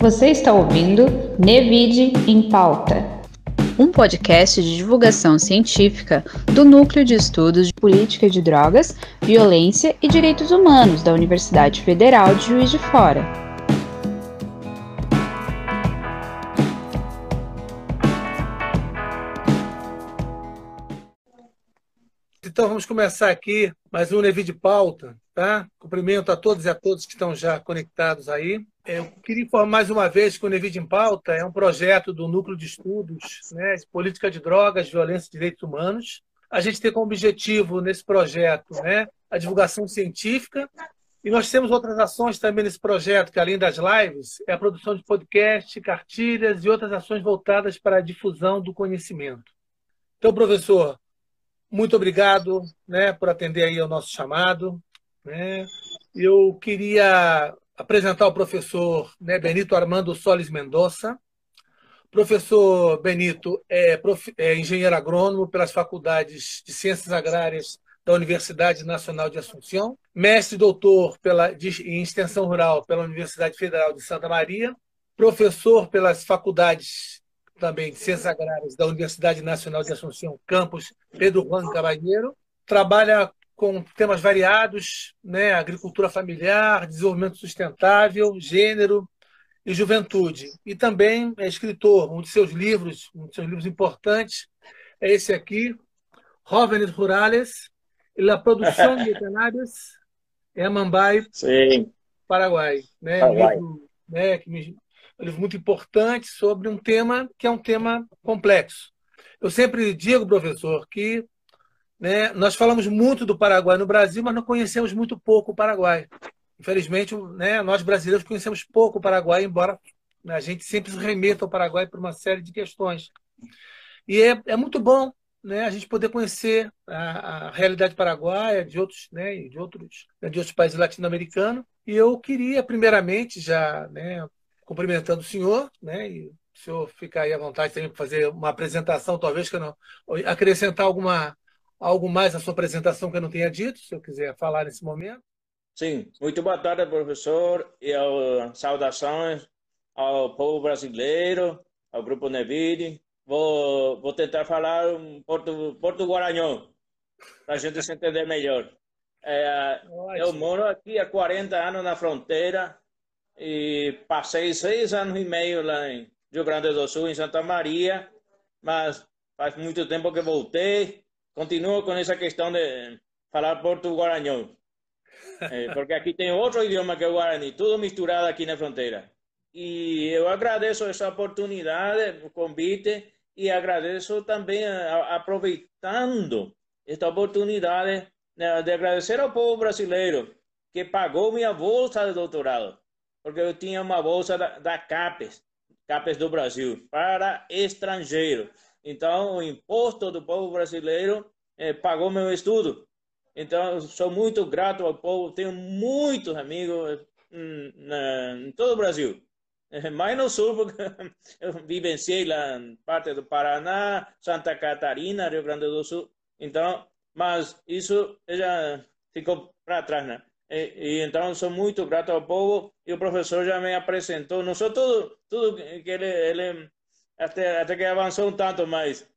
Você está ouvindo Nevide em Pauta, um podcast de divulgação científica do Núcleo de Estudos de Política de Drogas, Violência e Direitos Humanos da Universidade Federal de Juiz de Fora. Então vamos começar aqui mais um Nevi de Pauta, tá? Cumprimento a todos e a todos que estão já conectados aí. Eu queria informar mais uma vez que o Nevid em Pauta é um projeto do Núcleo de Estudos né, de Política de Drogas, Violência e Direitos Humanos. A gente tem como objetivo nesse projeto né, a divulgação científica e nós temos outras ações também nesse projeto, que além das lives, é a produção de podcast, cartilhas e outras ações voltadas para a difusão do conhecimento. Então, professor, muito obrigado né, por atender aí ao nosso chamado. Né? Eu queria apresentar o professor né, Benito Armando Solis Mendonça. Professor Benito é, prof, é, engenheiro agrônomo pelas faculdades de Ciências Agrárias da Universidade Nacional de Assunção, mestre e doutor pela, em extensão rural pela Universidade Federal de Santa Maria, professor pelas faculdades também de Ciências Agrárias da Universidade Nacional de Assunção, campus Pedro Juan Cabanheiro, trabalha com temas variados, né? agricultura familiar, desenvolvimento sustentável, gênero e juventude. E também é escritor. Um de seus livros, um de seus livros importantes, é esse aqui, Jóvenes Rurales e la Produção de Cannabis em Mambai, Sim. Paraguai. Né? Paraguai. Um livro, né, que me, um livro muito importante sobre um tema que é um tema complexo. Eu sempre digo, professor, que né? Nós falamos muito do Paraguai no Brasil, mas não conhecemos muito pouco o Paraguai. Infelizmente, né, nós brasileiros conhecemos pouco o Paraguai, embora né, a gente sempre se remeta ao Paraguai por uma série de questões. E é, é muito bom né, a gente poder conhecer a, a realidade paraguaia de outros, né, de outros, né, de outros países latino-americanos. E eu queria, primeiramente, já né, cumprimentando o senhor, né, e o senhor ficar aí à vontade também para fazer uma apresentação, talvez que não acrescentar alguma algo mais na sua apresentação que eu não tenha dito, se eu quiser falar nesse momento? Sim, muito boa tarde, professor, e ao, saudações ao povo brasileiro, ao Grupo Nevide. Vou, vou tentar falar um porto, porto guaranhão, para a gente se entender melhor. É, eu moro aqui há 40 anos na fronteira e passei seis anos e meio lá em Rio Grande do Sul, em Santa Maria, mas faz muito tempo que voltei continuo com essa questão de falar porto-guaranhão. É, porque aqui tem outro idioma que é o guarani, tudo misturado aqui na fronteira. E eu agradeço essa oportunidade, o convite, e agradeço também, aproveitando esta oportunidade, né, de agradecer ao povo brasileiro que pagou minha bolsa de doutorado, porque eu tinha uma bolsa da, CAPES, CAPES do Brasil, para estrangeiro. Então, o imposto do povo brasileiro eh, pagou meu estudo. Então, sou muito grato ao povo. Tenho muitos amigos em, na, em todo o Brasil. Mais no sul, porque eu vivenciei lá em parte do Paraná, Santa Catarina, Rio Grande do Sul. Então, mas isso já ficou para trás, né? E, e, então sou muito grato ao povo e o professor já me apresentou. Não sou tudo, tudo que ele, ele até, até que avançou um tanto mais,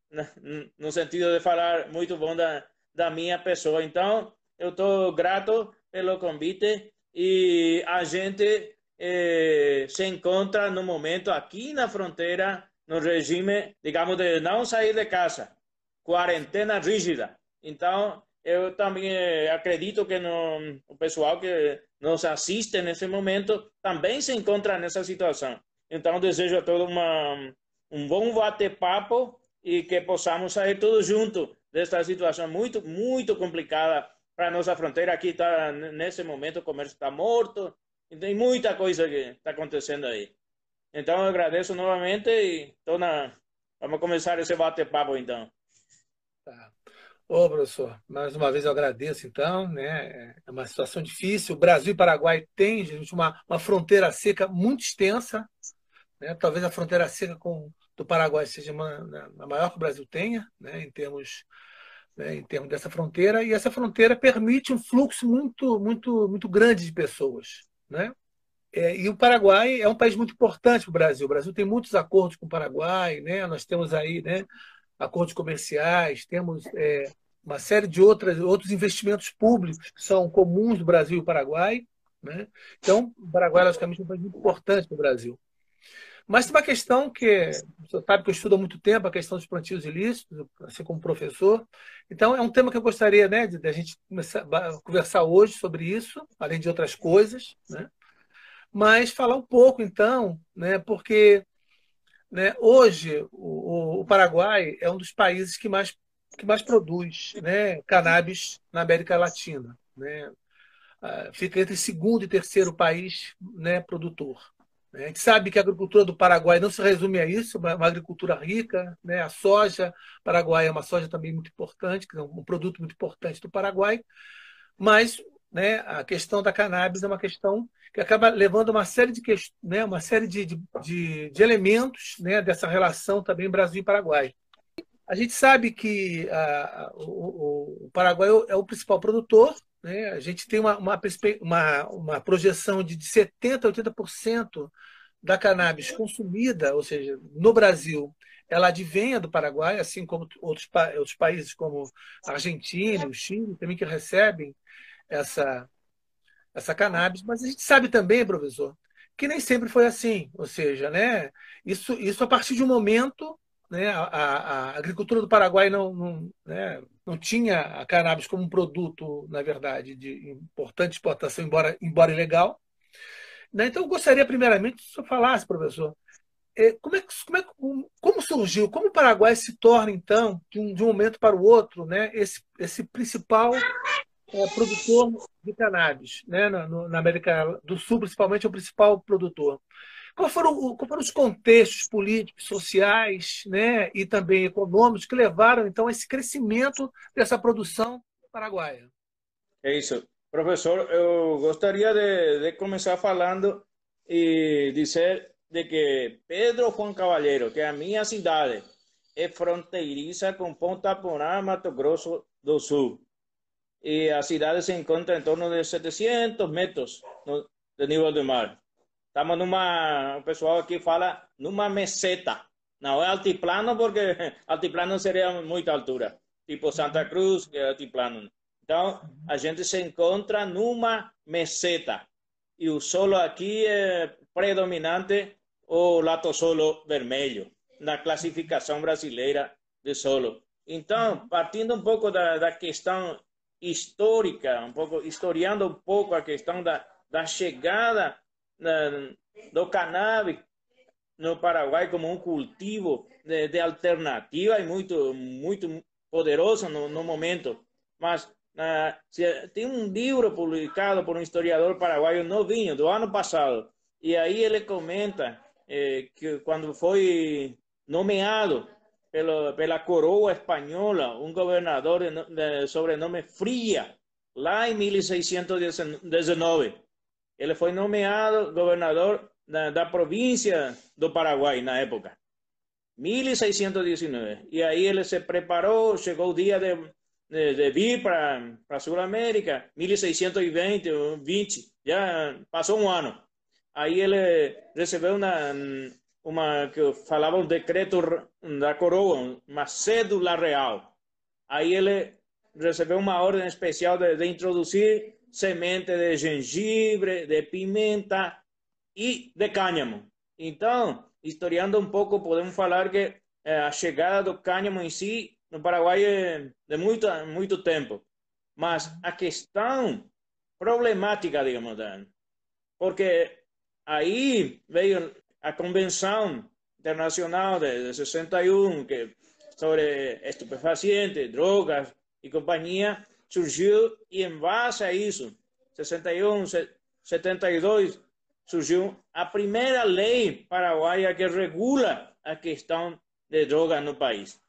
no sentido de falar muito bom da, da minha pessoa. Então, eu estou grato pelo convite e a gente eh, se encontra no momento aqui na fronteira, no regime, digamos, de não sair de casa, quarentena rígida. Então, eu também eh, acredito que no, o pessoal que nos assiste nesse momento também se encontra nessa situação. Então, desejo a todos uma, um bom bate-papo e que possamos sair todos juntos desta situação muito, muito complicada para a nossa fronteira. Aqui está, nesse momento, o comércio está morto, e tem muita coisa que está acontecendo aí. Então, eu agradeço novamente e tô na... vamos começar esse bate-papo, então. Tá. Ô, professor, mais uma vez eu agradeço, então, né? É uma situação difícil. O Brasil e Paraguai têm, gente, uma, uma fronteira seca muito extensa, né? Talvez a fronteira seca com do Paraguai seja uma, né, a maior que o Brasil tenha, né, em termos né, em termos dessa fronteira, e essa fronteira permite um fluxo muito muito muito grande de pessoas, né? É, e o Paraguai é um país muito importante para o Brasil. O Brasil tem muitos acordos com o Paraguai, né? Nós temos aí, né, acordos comerciais, temos é, uma série de outras, outros investimentos públicos que são comuns do Brasil e do Paraguai. Né? Então, o Paraguai, logicamente, é um país muito importante para o Brasil. Mas tem uma questão que você sabe que eu estudo há muito tempo, a questão dos plantios ilícitos, assim como professor. Então, é um tema que eu gostaria né, de, de a gente começar conversar hoje sobre isso, além de outras coisas. Né? Mas falar um pouco, então, né, porque né, hoje o, o, Paraguai é um dos países que mais, que mais produz né, cannabis na América Latina. Né? Ah, fica entre segundo e terceiro país né, produtor. A gente sabe que a agricultura do Paraguai não se resume a isso, é uma agricultura rica, né? a soja, Paraguai é uma soja também muito importante, que é um produto muito importante do Paraguai, mas né, a questão da cannabis é uma questão que acaba levando uma série de, né, uma série de, de, de elementos né, dessa relação também Brasil e Paraguai. A gente sabe que a, o, o, Paraguai é o principal produtor, né? A gente tem uma, uma, uma, uma projeção de, de 70% a 80% da cannabis consumida, ou seja, no Brasil, ela advenha do Paraguai, assim como outros, outros países como a Argentina, o Chile, também que recebem essa, essa cannabis. Mas a gente sabe também, professor, que nem sempre foi assim. Ou seja, né, isso, isso a partir de um momento né, a, a, agricultura do Paraguai não, não, né, não tinha a cannabis como um produto, na verdade, de importante exportação, embora, embora ilegal. Né? Então, eu gostaria, primeiramente, que o senhor falasse, professor, é, como, é, como, é, como surgiu, como o Paraguai se torna, então, de um, de um momento para o outro, né, esse, esse principal é, produtor de cannabis, né, na, na América do Sul, principalmente, é o principal produtor. Quais foram, foram os contextos políticos, sociais né, e também econômicos que levaram, então, a esse crescimento dessa produção paraguaia? É isso. Professor, eu gostaria de, de começar falando e dizer de que Pedro Juan Cavalheiro, que é a minha cidade, é fronteiriça com Ponta Porã, Mato Grosso do Sul. E a cidade se encontra em torno de 700 metros do nível do mar. Estamos numa, o pessoal aqui fala numa meseta. Não é altiplano porque altiplano seria muita altura, tipo Santa Cruz, que é altiplano. Então, a gente se encontra numa meseta. E o solo aqui é predominante o lato solo vermelho, na classificação brasileira de solo. Então, partindo um pouco da, da questão histórica, um pouco, historiando um pouco a questão da, da chegada do cannabis no Paraguai como um cultivo de, de alternativa e muito muito poderoso no, no momento. Mas tem um livro publicado por um historiador paraguaio novinho do ano passado e aí ele comenta eh, que quando foi nomeado pelo, pela coroa espanhola um governador de, de sobrenome Fria lá em 1619 ele foi nomeado governador da, da província do Paraguai na época. 1619. E aí ele se preparou, chegou o dia de, de, de vir para a Sul-América, 1620, 20, já passou um ano. Aí ele recebeu uma, uma que falava um decreto da coroa, uma cédula real. Aí ele recebeu uma ordem especial de, de introduzir semente de gengibre, de pimenta e de cânhamo. Então, historiando um pouco, podemos falar que eh, a chegada do cânhamo em si no Paraguai é de muito, muito tempo. Mas a questão problemática, digamos, porque aí veio a Convenção Internacional de, 61, que sobre estupefacientes, drogas e companhia, surgiu e em base a isso, 61, 72, surgiu a primeira lei paraguaia que regula a questão de drogas no país.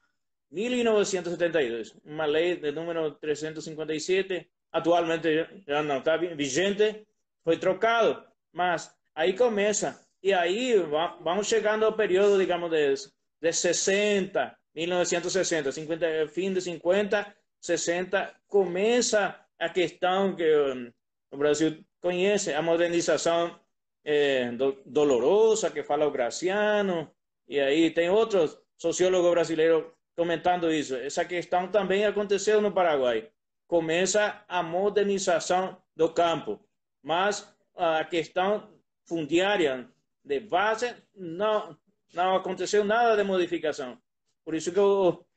1972, uma lei de número 357, atualmente já não está vigente, foi trocado, mas aí começa, e aí vamos chegando ao período, digamos, de, de 60, 1960, 50, fim de 50, 60, começa a questão que o Brasil conhece, a modernização é, do, dolorosa que fala o Graciano, e aí tem outros sociólogos brasileiros comentando isso. Essa questão também aconteceu no Paraguai. Começa a modernização do campo, mas a questão fundiária de base não, não aconteceu nada de modificação. Por isso que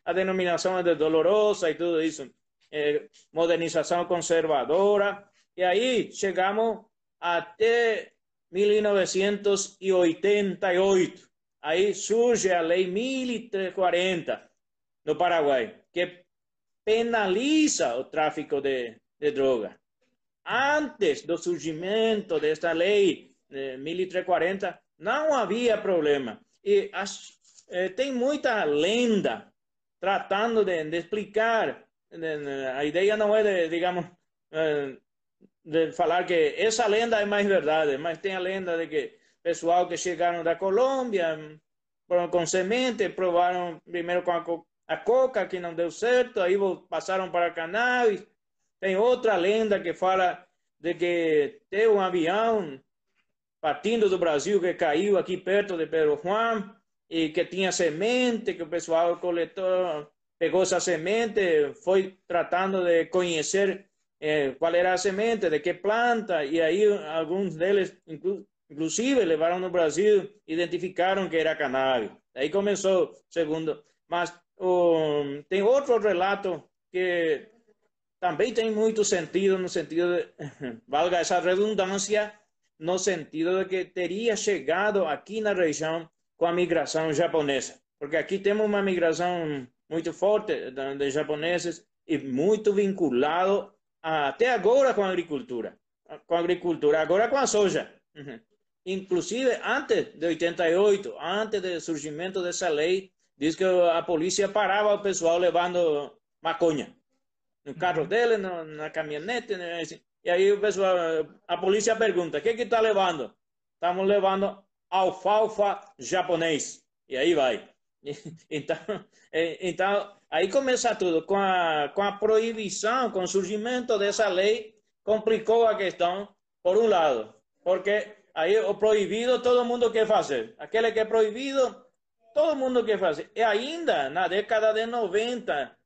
a denominação de dolorosa e tudo isso. É, modernização conservadora. E aí chegamos até 1988. Aí surge a Lei 1040 no Paraguai, que penaliza o tráfico de, de droga. Antes do surgimento desta lei eh, 1340, não havia problema. E as, eh, tem muita lenda tratando de, de explicar. A ideia não é de, digamos, eh, de falar que essa lenda é mais verdade, mas tem a lenda de que pessoal que chegaram da Colômbia com semente, provaram primeiro com a, a coca, que não deu certo, aí passaram para cannabis. Tem outra lenda que fala de que tem um avião partindo do Brasil que caiu aqui perto de Pedro Juan e que tinha semente, que o pessoal coletou, pegou essa semente, foi tratando de conhecer eh, qual era a semente, de que planta, e aí alguns deles, inclu inclusive, levaram no Brasil, identificaram que era cannabis. Aí começou, segundo. Mas um, tem outro relato que também tem muito sentido, no sentido de, valga essa redundância, no sentido de que teria chegado aqui na região com a migração japonesa. Porque aqui temos uma migração muito forte de, de japoneses e muito vinculado até agora com a agricultura, com a agricultura, agora com a soja. Uhum. Inclusive, antes de 88, antes do surgimento dessa lei, diz que a polícia parava o pessoal levando maconha. No carro uhum. dele, no, na caminhonete, né, assim. e aí o pessoal, a polícia pergunta, o que que está levando? Estamos levando alfalfa japonês. E aí vai. Então, é, então, aí começa tudo. Com a, com a proibição, com o surgimento dessa lei, complicou a questão, por um lado, porque aí o proibido todo mundo quer fazer. Aquele que é proibido, todo mundo quer fazer. E ainda na década de 90,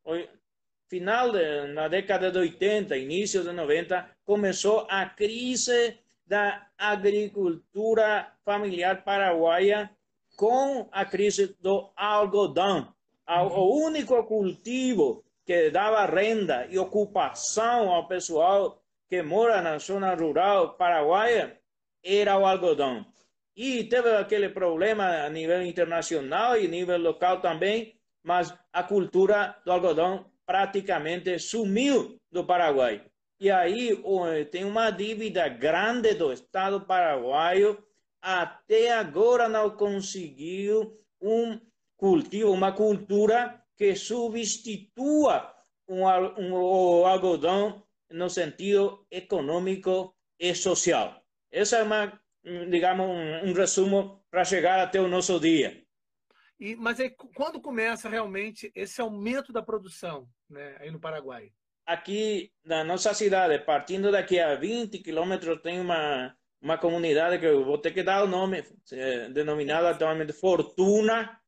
final de, na década de 80, início de 90, começou a crise da agricultura familiar paraguaia com a crise do algodão. O único cultivo que dava renda e ocupação ao pessoal que mora na zona rural paraguaia era o algodão. E teve aquele problema a nível internacional e nível local também, mas a cultura do algodão praticamente sumiu do Paraguai. E aí tem uma dívida grande do Estado paraguaio até agora não conseguiu um cultivo, uma cultura que substitua um, um, o algodão no sentido econômico e social. Essa é uma, digamos, um, um resumo para chegar até o nosso dia. E, mas aí, quando começa realmente esse aumento da produção né, aí no Paraguai? Aqui na nossa cidade, partindo daqui a 20 quilômetros, tem uma, uma comunidade que eu vou ter que dar o nome, denominada atualmente Fortuna.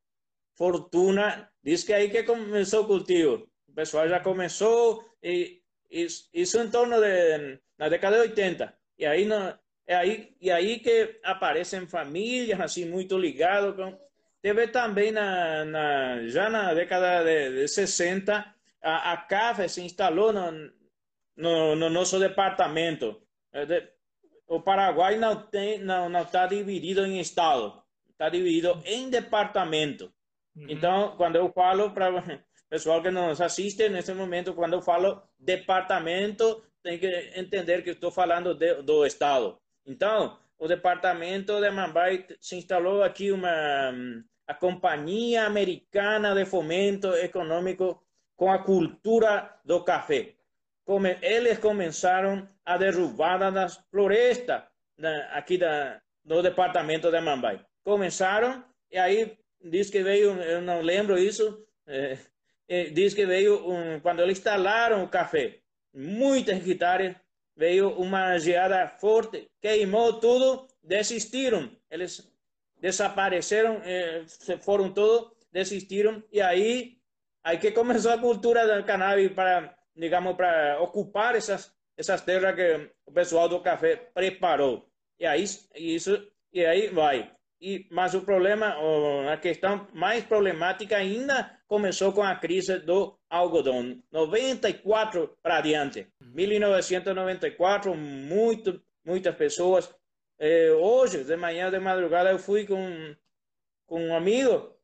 Fortuna, diz que aí que começou o cultivo. O pessoal já começou, e, isso, isso em torno de, na década de 80. E aí, no, é aí, e aí que aparecem famílias assim muito ligadas com... Teve também na, na, já na década de, de 60, a, a CAF se instalou no, no, no nosso departamento. É o Paraguai não tem não não está dividido em estado, está dividido em departamento. Uhum. Então, quando eu falo para pessoal que nos assiste nesse momento, quando eu falo departamento, tem que entender que estou falando de, do estado. Então, o departamento de Mumbai se instalou aqui uma a companhia americana de fomento econômico com a cultura do café eles começaram a derrubada das florestas da, aqui da, do departamento de Mambai. Começaram, e aí diz que veio, eu não lembro isso, é, é, diz que veio, um, quando eles instalaram o café, muitas hectares, veio uma geada forte, queimou tudo desistiram, eles desapareceram, eh, se foram todos, desistiram, e aí, aí que começou a cultura do cannabis para, digamos, para ocupar essas, essas terras que o pessoal do café preparou. E aí, isso, e aí vai. E, mas o problema, a questão mais problemática ainda começou com a crise do algodão. 94 para adiante. 1994, muito, muitas pessoas. Eh, hoje, de manhã, de madrugada, eu fui com, com um amigo,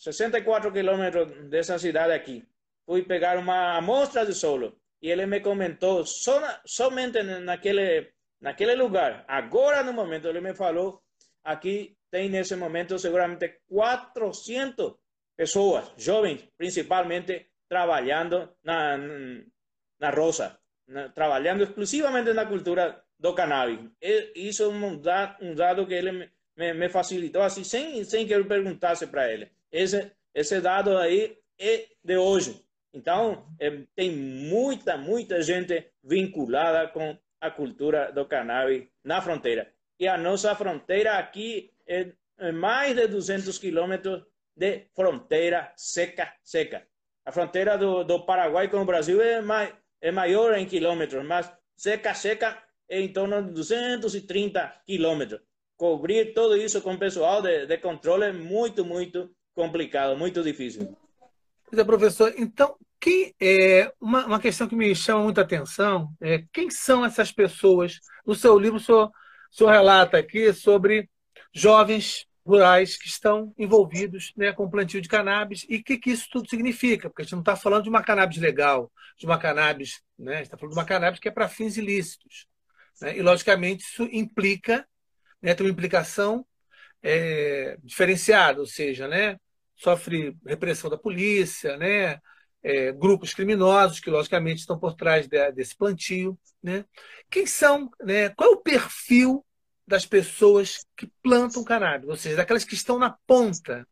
64 quilômetros dessa cidade aqui. Fui pegar uma amostra de solo e ele me comentou, so, somente naquele, naquele lugar, agora no momento, ele me falou, aqui tem nesse momento seguramente 400 pessoas, jovens, principalmente, trabalhando na, na roça, na, trabalhando exclusivamente na cultura do cannabis. E isso é um dado, dado que ele me, me, me, facilitou assim, sem, sem que eu perguntasse para ele. Esse, esse dado aí é de hoje. Então, é, tem muita, muita gente vinculada com a cultura do cannabis na fronteira. E a nossa fronteira aqui é, é mais de 200 quilômetros de fronteira seca, seca. A fronteira do, do Paraguai com o Brasil é, mais, é maior em quilômetros, mas seca, seca é em torno de 230 quilômetros. Cobrir tudo isso com pessoal de, de controle é muito, muito complicado, muito difícil. Pois é, professor. Então, é uma, uma questão que me chama muita atenção é quem são essas pessoas? No seu livro, o senhor, o senhor relata aqui sobre jovens rurais que estão envolvidos né, com o plantio de cannabis e o que, que, isso tudo significa, porque a gente não está falando de uma cannabis legal, de uma cannabis, né, a gente está falando de uma cannabis que é para fins ilícitos. Né, e, logicamente, isso implica, né, tem uma implicação é, diferenciada, ou seja, né, sofre repressão da polícia, né, é, grupos criminosos que, logicamente, estão por trás de, desse plantio. Né? Quem são, né, qual é o perfil das pessoas que plantam cannabis, ou seja, daquelas que estão na ponta.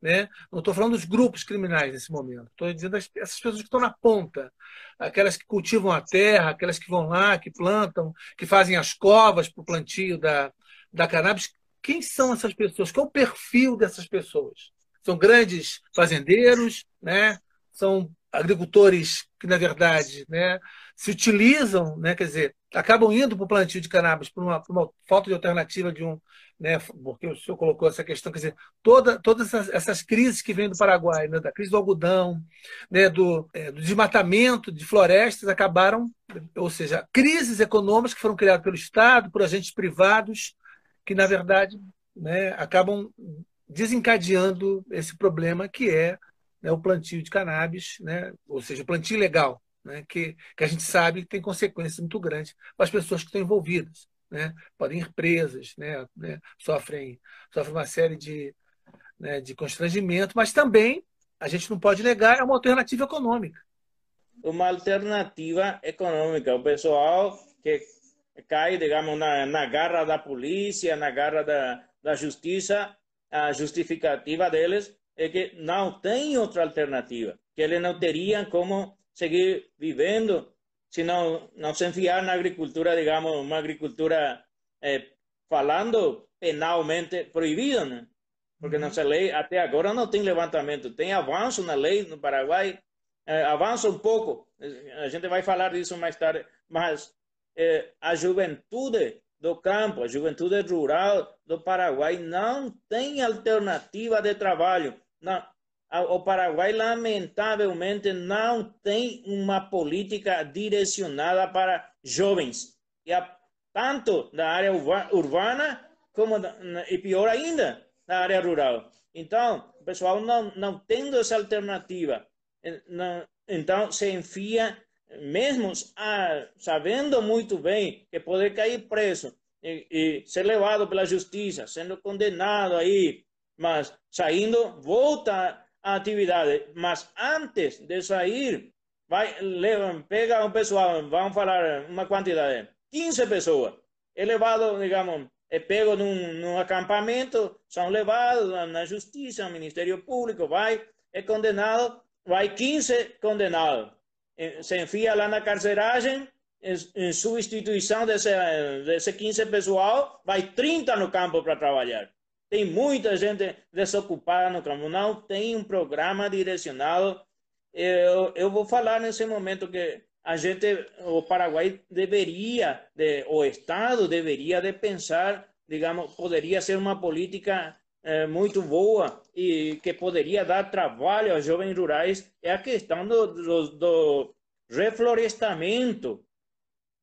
Né? Não estou falando dos grupos criminais nesse momento, estou dizendo das, essas pessoas que estão na ponta, aquelas que cultivam a terra, aquelas que vão lá, que plantam, que fazem as covas para o plantio da, da cannabis. Quem são essas pessoas? Qual o perfil dessas pessoas? São grandes fazendeiros, né? são agricultores que, na verdade, né, se utilizam, né, quer dizer, acabam indo para o plantio de cannabis por uma, por uma, falta de alternativa de um, né, porque o senhor colocou essa questão, quer dizer, toda, todas essas, essas crises que vêm do Paraguai, né, da crise do algodão, né, do, é, do desmatamento de florestas, acabaram, ou seja, crises econômicas que foram criadas pelo Estado, por agentes privados, que, na verdade, né, acabam desencadeando esse problema que é né, o plantio de cannabis, né, ou seja, o plantio ilegal, né, que, que a gente sabe que tem consequências muito grandes para as pessoas que estão envolvidas. Né? Podem ir presas, né, né, sofrem, sofrem uma série de, né, de constrangimento, mas também a gente não pode negar, é uma alternativa econômica. Uma alternativa econômica. O pessoal que cai, digamos, na, na garra da polícia, na garra da, da justiça, a justificativa deles é que não tem outra alternativa, que eles não teriam como seguir vivendo se não, não se enfiar na agricultura, digamos, uma agricultura eh, falando penalmente proibida, né? porque uhum. nossa lei até agora não tem levantamento, tem avanço na lei no Paraguai, eh, avança um pouco, a gente vai falar disso mais tarde, mas eh, a juventude do campo, a juventude rural do Paraguai não tem alternativa de trabalho. Não, o Paraguai, lamentavelmente, não tem uma política direcionada para jovens, e tanto na área urbana como, e pior ainda, na área rural. Então, o pessoal não, não tendo essa alternativa, não, então se enfia, mesmo a, sabendo muito bem que pode cair preso e, e ser levado pela justiça, sendo condenado aí, mas saindo, volta a atividade, mas antes de sair, vai, levam, pega um pessoal, vamos falar uma quantidade, 15 pessoas, é levado, digamos, é pego num, num acampamento, são levados na justiça, no Ministério Público, vai, é condenado, vai 15 condenados, se enfia lá na carceragem em, substituição desse, desse 15 pessoal, vai 30 no campo para trabalhar. Tem muita gente desocupada no campo, não tem um programa direcionado. Eu, eu vou falar nesse momento que a gente, o Paraguai deveria, de, o Estado deveria de pensar, digamos, poderia ser uma política é, muito boa e que poderia dar trabalho aos jovens rurais é a questão do, do, do reflorestamento.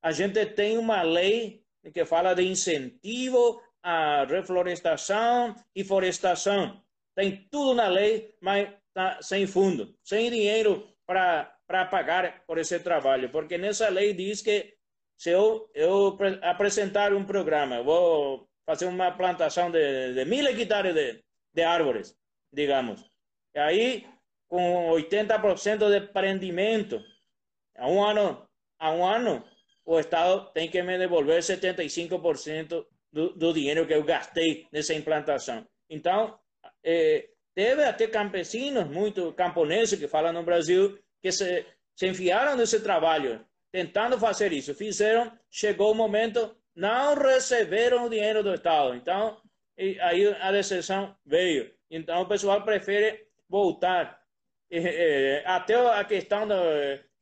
A gente tem uma lei que fala de incentivo à reflorestação e florestação. Tem tudo na lei, mas tá sem fundo, sem dinheiro para pagar por esse trabalho, porque nessa lei diz que se eu, eu apresentar um programa, vou fazer uma plantação de, de mil hectares de, de árvores, digamos, e aí com 80% de prendimento, a um ano, a um ano, o Estado tem que me devolver 75% do, do dinheiro que eu gastei nessa implantação. Então, eh, teve até campesinos, muito camponeses que falam no Brasil, que se, se enfiaram nesse trabalho, tentando fazer isso. Fizeram, chegou o momento, não receberam o dinheiro do Estado. Então, aí a decisão veio. Então, o pessoal prefere voltar. até a questão do.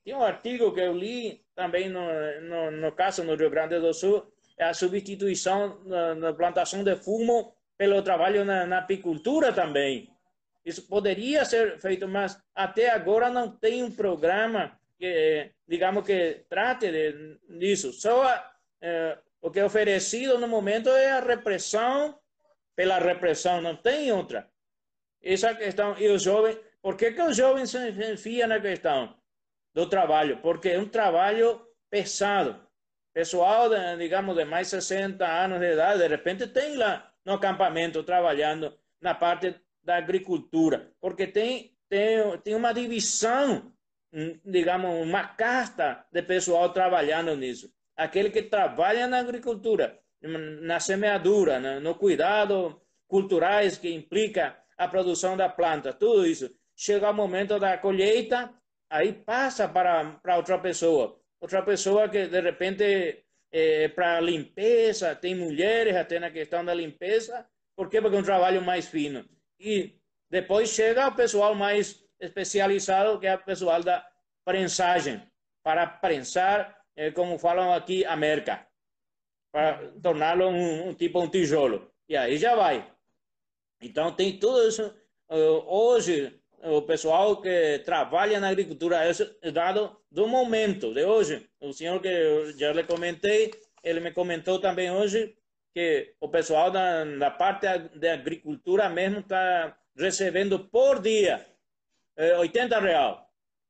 Tem um artigo que eu li também no, no, no caso no Rio Grande do Sul, é a substituição na plantação de fumo pelo trabalho na, na apicultura também. Isso poderia ser feito, mas até agora não tem um programa que, digamos, que trate de, disso. Só o que é oferecido no momento é a repressão pela repressão, não tem outra. Essa questão, e os jovens, por que, que os jovens se enfiam na questão do trabalho? Porque é um trabalho pesado. Pessoal, digamos, de mais de 60 anos de idade, de repente tem lá no acampamento trabalhando na parte da agricultura, porque tem, tem, tem uma divisão, hum, digamos, uma casta de pessoal trabalhando nisso. Aquele que trabalha na agricultura, na semeadura, no, cuidado culturais que implica a produção da planta, tudo isso. Chega o momento da colheita, aí passa para, para outra pessoa. Outra pessoa que, de repente, é, para limpeza, tem mulheres até na questão da limpeza. Por quê? Porque é um trabalho mais fino. E depois chega o pessoal mais especializado, que é o pessoal da prensagem, para prensar, eh, como falam aqui, a merca, para torná-lo um, um, tipo um tijolo. E aí já vai. Então tem tudo isso. Hoje, o pessoal que trabalha na agricultura, é dado do momento de hoje. O senhor que eu já lhe comentei, ele me comentou também hoje que o pessoal da, da parte de agricultura mesmo está recebendo por dia eh, 80 real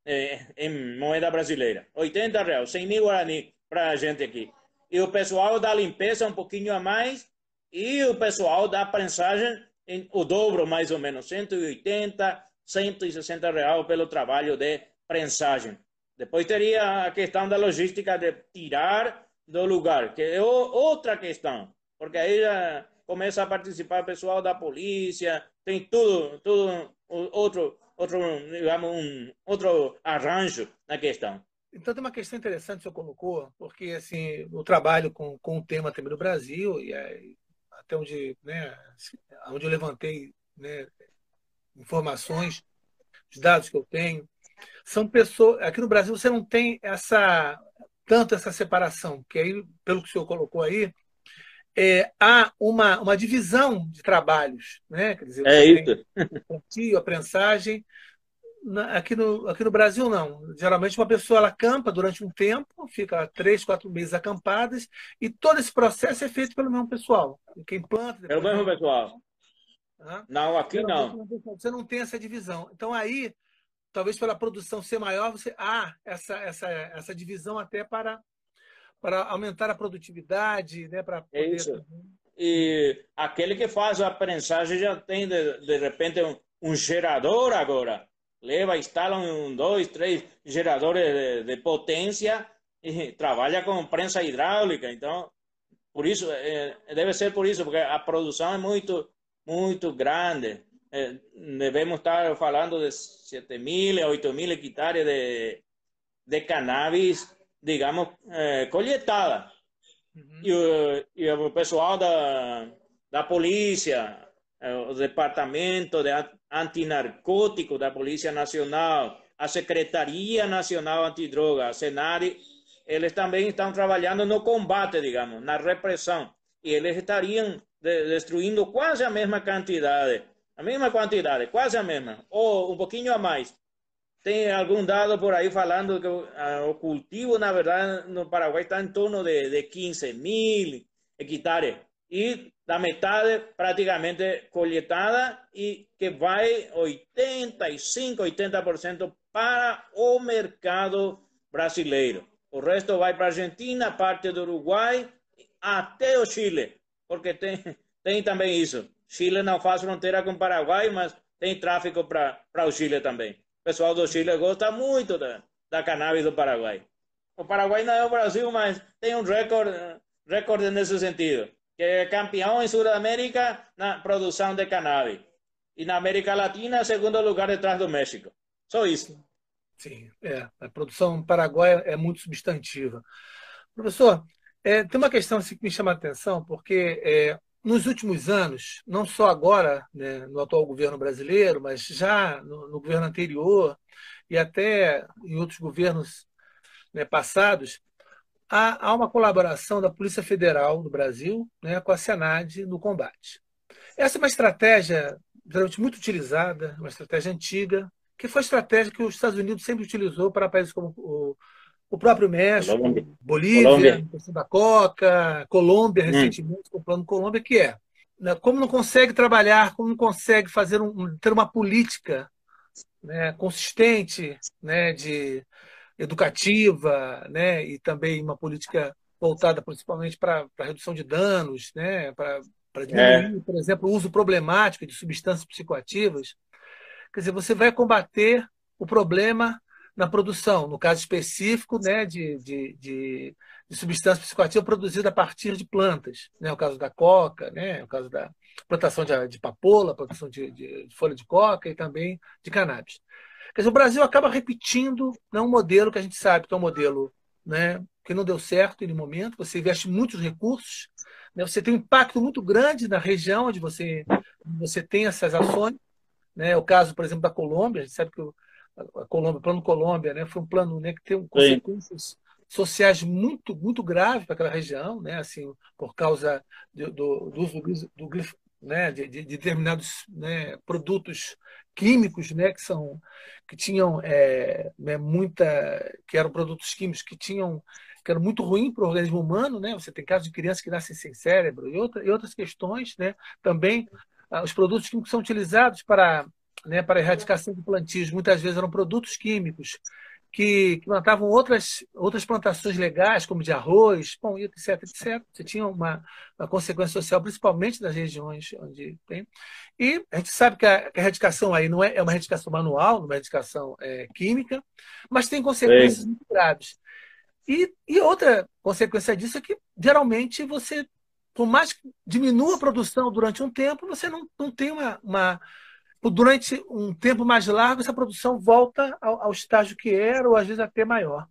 eh, em moeda brasileira. 80 real, 100 mil guarani para a gente aqui. E o pessoal da limpeza um pouquinho a mais e o pessoal da prensagem em, o dobro mais ou menos, 180, 160 real pelo trabalho de prensagem. Depois teria a questão da logística de tirar do lugar, que é outra questão porque aí já começa a participar pessoal da polícia, tem tudo, tudo outro, outro, digamos, um outro arranjo na questão. Então tem uma questão interessante que você colocou, porque assim, o trabalho com, com o tema também no Brasil, e até onde, né, onde eu levantei né, informações, os dados que eu tenho, são pessoas. Aqui no Brasil você não tem essa tanto essa separação, que aí, pelo que o senhor colocou aí, é, há uma, uma divisão de trabalhos, né? Quer dizer, é isso. Plantio, a prensagem. Aqui no, aqui no Brasil, não. Geralmente, uma pessoa ela acampa durante um tempo, fica três, quatro meses acampadas, e todo esse processo é feito pelo mesmo pessoal. Quem planta. É o mesmo pessoal. Não, aqui não. Você não tem essa divisão. Então, aí, talvez pela produção ser maior, você há essa, essa, essa divisão até para para aumentar a produtividade, né? Para poder... É isso. E aquele que faz a prensagem já tem, de, de repente, um, um gerador agora. Leva, instala um, dois, três geradores de, de potência e trabalha com prensa hidráulica. Então, por isso, é, deve ser por isso, porque a produção é muito, muito grande. É, devemos estar falando de 7 mil a 8 mil hectares de, de cannabis digamos, é. Uhum. E, o, e o pessoal da, da polícia, é, o departamento de antinarcótico da Polícia Nacional, a Secretaria Nacional Antidroga, a Senari, eles também estão trabalhando no combate, digamos, na repressão. E eles estariam de, destruindo quase a mesma quantidade, a mesma quantidade, quase a mesma, ou um pouquinho a mais. Tem algum dado por aí falando que o cultivo, na verdade, no Paraguai está em torno de, de 15 mil hectares. E da metade praticamente colhetada e que vai 85, 80% para o mercado brasileiro. O resto vai para a Argentina, parte do Uruguai, até o Chile, porque tem, tem também isso. Chile não faz fronteira com o Paraguai, mas tem tráfico para o Chile também. Pessoal do Chile gosta muito da, da cannabis do Paraguai. O Paraguai não é o Brasil, mas tem um recorde, recorde nesse sentido. Que é campeão em Sudamérica na produção de cannabis. E na América Latina, segundo lugar detrás do México. Só isso. Sim, é. A produção paraguaia é muito substantiva. Professor, é, tem uma questão assim, que me chama a atenção, porque é, nos últimos anos, não só agora, né, no atual governo brasileiro, mas já no, no governo anterior e até em outros governos né, passados, há, há, uma colaboração da Polícia Federal do Brasil né, com a Senad no combate. Essa é uma estratégia geralmente muito utilizada, uma estratégia antiga, que foi a estratégia que os Estados Unidos sempre utilizou para países como o, o próprio México, Colômbia. Bolívia, Colômbia. da Coca, Colômbia, hum. recentemente, hum. comprando Colômbia, que é né, como não consegue trabalhar, como não consegue fazer um, ter uma política né, consistente né, de educativa né, e também uma política voltada principalmente para a redução de danos, né, para diminuir, é. por exemplo, o uso problemático de substâncias psicoativas. Quer dizer, você vai combater o problema na produção, no caso específico né, de, de, de, de substância psicoativa produzida a partir de plantas. Né, o caso da coca, né, o caso da plantação de, de papoula, plantação de, de, folha de coca e também de cannabis. Quer dizer, o Brasil acaba repetindo né, um modelo que a gente sabe que é um modelo né, que não deu certo no momento, você investe muitos recursos, né, você tem um impacto muito grande na região onde você, você tem essas ações, né? O caso, por exemplo, da Colômbia, a gente sabe que o, a Colômbia, o plano Colômbia, né, foi um plano né, que tem consequências Sim. sociais muito muito graves para aquela região, né, assim, por causa do, do, do uso do, do né, de, de, determinados né, produtos químicos, né, que são que tinham é, né, muita, que eram produtos químicos que tinham que eram muito ruins para o organismo humano, né? Você tem casos de crianças que nascem sem cérebro e, outra, e outras questões, né? Também ah, os produtos químicos são utilizados para, né, para a erradicação de plantios. Muitas vezes eram produtos químicos que, que plantavam outras, outras plantações legais, como de arroz, bom, etc, etc. Você tinha uma, uma consequência social, principalmente nas regiões onde tem. E a gente sabe que a, que a erradicação aí não é, é uma erradicação manual, não é uma erradicação é, química, mas tem consequências muito graves. E, e outra consequência disso é que, geralmente, você por mais que diminua a produção durante um tempo, você não, não tem uma, uma durante um tempo mais largo, essa produção volta ao, ao, estágio que era, ou às vezes até maior.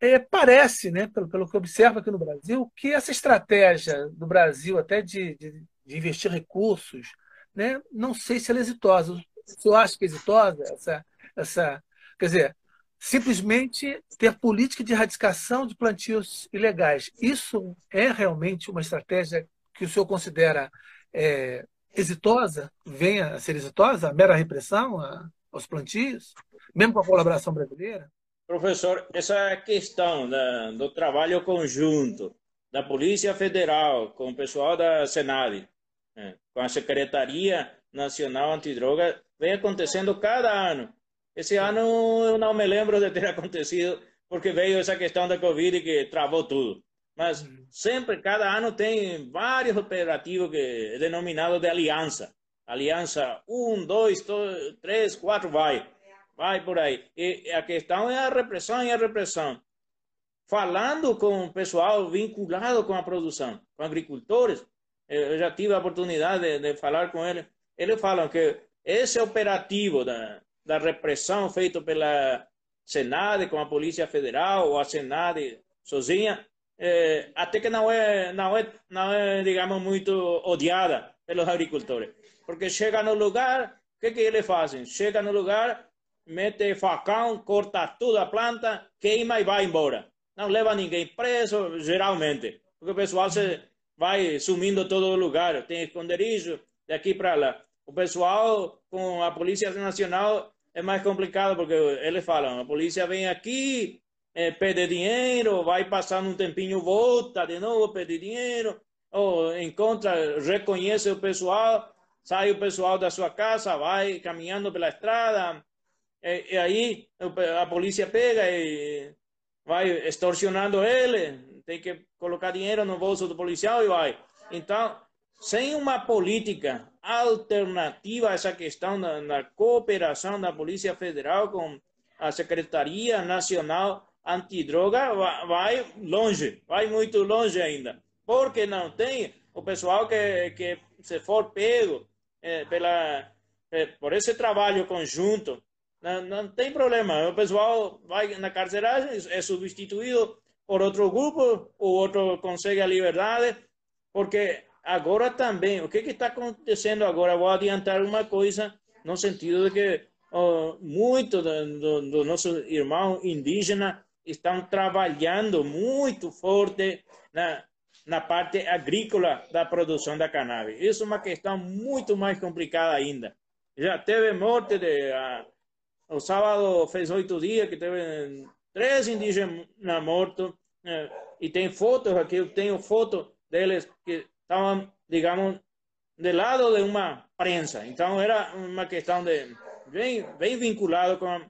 É, parece, né, pelo, pelo que eu observo aqui no Brasil, que essa estratégia do Brasil, até de, de, de investir recursos, né, não sei se ela é exitosa. Eu acho que é exitosa, essa, essa, quer dizer, simplesmente ter política de erradicação de plantios ilegais. Isso é realmente uma estratégia que o senhor considera é, exitosa, venha a ser exitosa, a mera repressão a, aos plantios, mesmo com a colaboração brasileira? Professor, essa questão da, do trabalho conjunto da Polícia Federal com o pessoal da Senad, né, com a Secretaria Nacional Antidroga, vem acontecendo cada ano. Esse ano eu não me lembro de ter acontecido, porque veio essa questão da Covid que travou tudo. Mas sempre, cada ano, tem vários operativos que é denominado de aliança. Aliança 1, 2, 3, 4, vai. Vai por aí. E a questão é a repressão e a repressão. Falando com o pessoal vinculado com a produção, com agricultores, eu já tive a oportunidade de, de falar com eles. Eles falam que esse operativo da, da repressão feito pela Senado, com a Polícia Federal ou a Senado sozinha, até que não é, não é, digamos, muito odiada pelos agricultores. Porque chega no lugar, o que, eles fazem? Chega no lugar, mete facão, corta toda a planta, queima e vai embora. Não leva ninguém preso, geralmente. Porque o pessoal se vai sumindo todo lugar, tem esconderijo de aqui para lá. O pessoal com a Polícia Nacional é mais complicado porque eles falam, a polícia vem aqui, é, pede dinheiro, vai passar um tempinho, volta de novo, pede dinheiro, ou encontra, reconhece o pessoal, sai o pessoal da sua casa, vai caminhando pela estrada, e, e aí a polícia pega e vai extorsionando ele, tem que colocar dinheiro no bolso do policial e vai. Então, sem uma política alternativa a essa questão da, da cooperação da Polícia Federal com a Secretaria Nacional Antidroga, vai longe, vai muito longe ainda. Porque não tem o pessoal que, que se for pego é, pela, é, por esse trabalho conjunto, não, não tem problema. O pessoal vai na carceragem, é substituído por outro grupo, o outro consegue a liberdade, porque agora também, o que está acontecendo agora? Vou adiantar uma coisa, no sentido de que oh, muitos dos do, do nossos irmãos indígenas estão trabalhando muito forte na, na parte agrícola da produção da cannabis. Isso é uma questão muito mais complicada ainda. Já teve morte de. Uh, o sábado fez oito dias que teve três indígenas mortos. Uh, e tem fotos aqui, eu tenho fotos deles que estavam, digamos, de lado de uma prensa. Então era uma questão de bem, bem vinculado com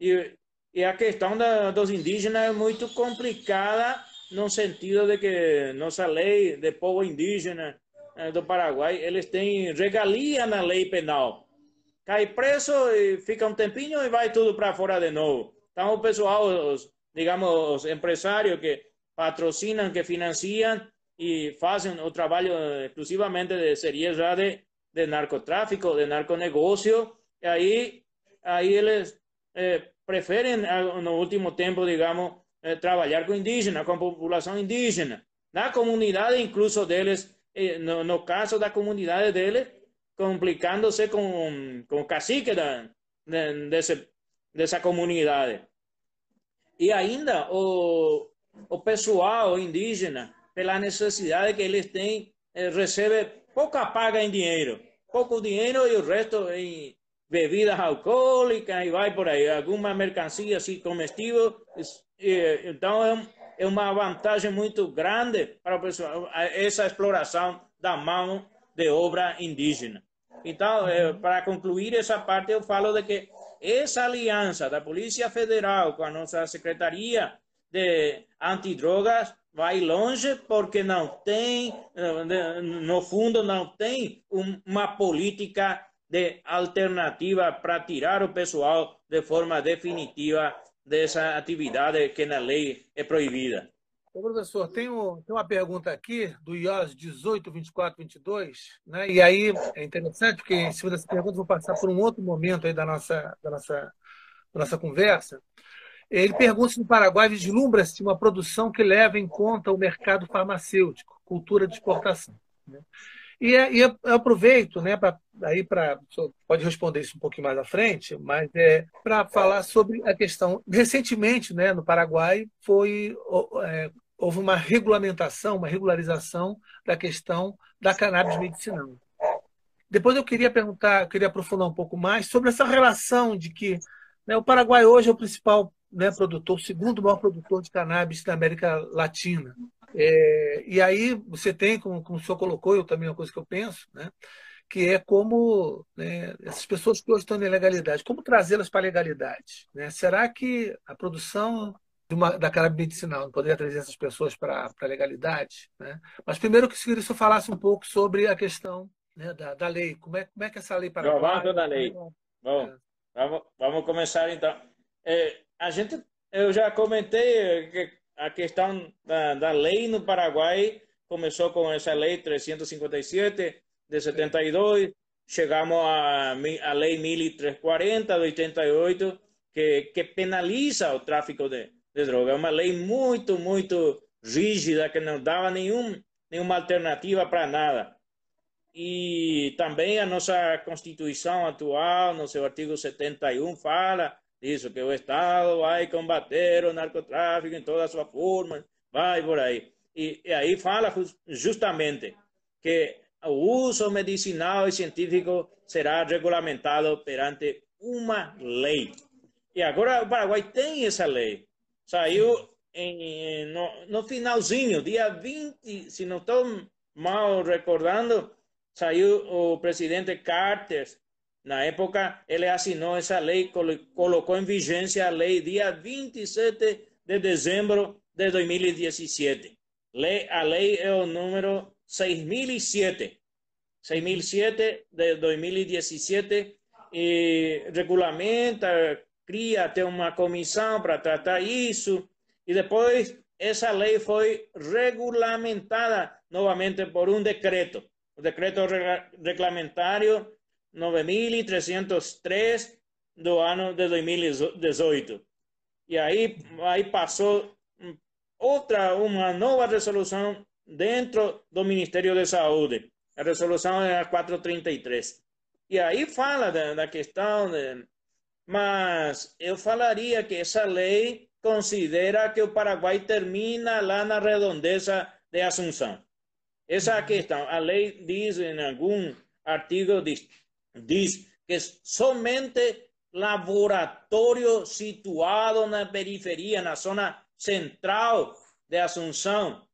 e, e a questão da, dos indígenas é muito complicada no sentido de que nossa lei de povo indígena eh, do Paraguai eles têm regalia na lei penal. Cai preso e fica um tempinho e vai tudo para fora de novo. Então o pessoal, os, digamos, os empresários que patrocinam, que financiam, e fazem o trabalho exclusivamente de seria já de, de narcotráfico, de narconegócio, e aí, aí eles eh, preferem, no último tempo, digamos, eh, com indígenas, com população indígena. Na comunidade, incluso deles, eh, no, no, caso da comunidade deles, complicando-se com, com o cacique da, de, comunidade. E ainda o, o pessoal indígena pela necessidade que eles têm, eh, recebe pouca paga em dinheiro, pouco dinheiro e o resto em bebidas alcoólicas e vai por aí, alguma mercancia assim comestível. Então é, é uma vantagem muito grande para o pessoal, essa exploração da mão de obra indígena. Então, eh, para concluir essa parte, eu falo de que essa aliança da Polícia Federal com a nossa Secretaria de Antidrogas vai longe porque não tem, no fundo, não tem uma política de alternativa para tirar o pessoal de forma definitiva dessa atividade que na lei é proibida. Ô, professor, tem, um, uma pergunta aqui do IOS 18, 24, 22, né? e aí é interessante porque em cima dessa pergunta vou passar por um outro momento aí da nossa, da nossa, da nossa conversa, ele pergunta se no Paraguai vislumbra-se uma produção que leva em conta o mercado farmacêutico, cultura de exportação. Né? E, e eu aproveito, né, pra, aí para pode responder isso um pouquinho mais à frente, mas é para falar sobre a questão. Recentemente, né, no Paraguai, foi é, houve uma regulamentação, uma regularização da questão da cannabis medicinal. Depois eu queria perguntar, eu queria aprofundar um pouco mais sobre essa relação de que né, o Paraguai hoje é o principal né, produtor, o segundo maior produtor de cannabis da América Latina. É, e aí você tem, como, como o senhor colocou, eu também é uma coisa que eu penso, né, que é como né, essas pessoas que hoje estão na ilegalidade, como trazê-las para a legalidade. Né? Será que a produção uma, da cannabis medicinal não poderia trazer essas pessoas para, a legalidade? Né? Mas primeiro que o senhor falasse um pouco sobre a questão né, da, da lei. Como é, como é que essa lei para. Vamos da lei. Bom, é. vamos, vamos começar então. É, a gente, eu já comentei que a questão da, da lei no Paraguai começou com essa lei 357 de 72, chegamos à, a lei 1340 de 88, que, que penaliza o tráfico de, de droga. É uma lei muito, muito rígida, que não dava nenhum, nenhuma alternativa para nada. E também a nossa Constituição atual, no seu artigo 71, fala disso, que o Estado vai combater o narcotráfico em todas as suas formas, vai por aí. E, e aí fala justamente que o uso medicinal e científico será regulamentado perante uma lei. E agora o Paraguai tem essa lei. Saiu em, no, no finalzinho, dia 20, se não estou mal recordando, saiu o presidente Carter. Na época, ele assinou essa lei, colocou em vigência a lei dia 27 de dezembro de 2017. Lei, a lei é o número 6007. 6007 de 2017 e regulamenta, cria até uma comissão para tratar isso e depois essa lei foi regulamentada novamente por um decreto, o decreto regulamentário 9303 do ano de 2018. E aí, aí passou outra, uma nova resolução dentro do Ministério da Saúde. A resolução é a 433. E aí fala da, da questão, de, mas eu falaria que essa lei considera que o Paraguai termina lá na redondeza de Assunção. Essa é a questão. A lei diz em algum artigo, diz que somente laboratório situado na periferia, na zona central de Assunção,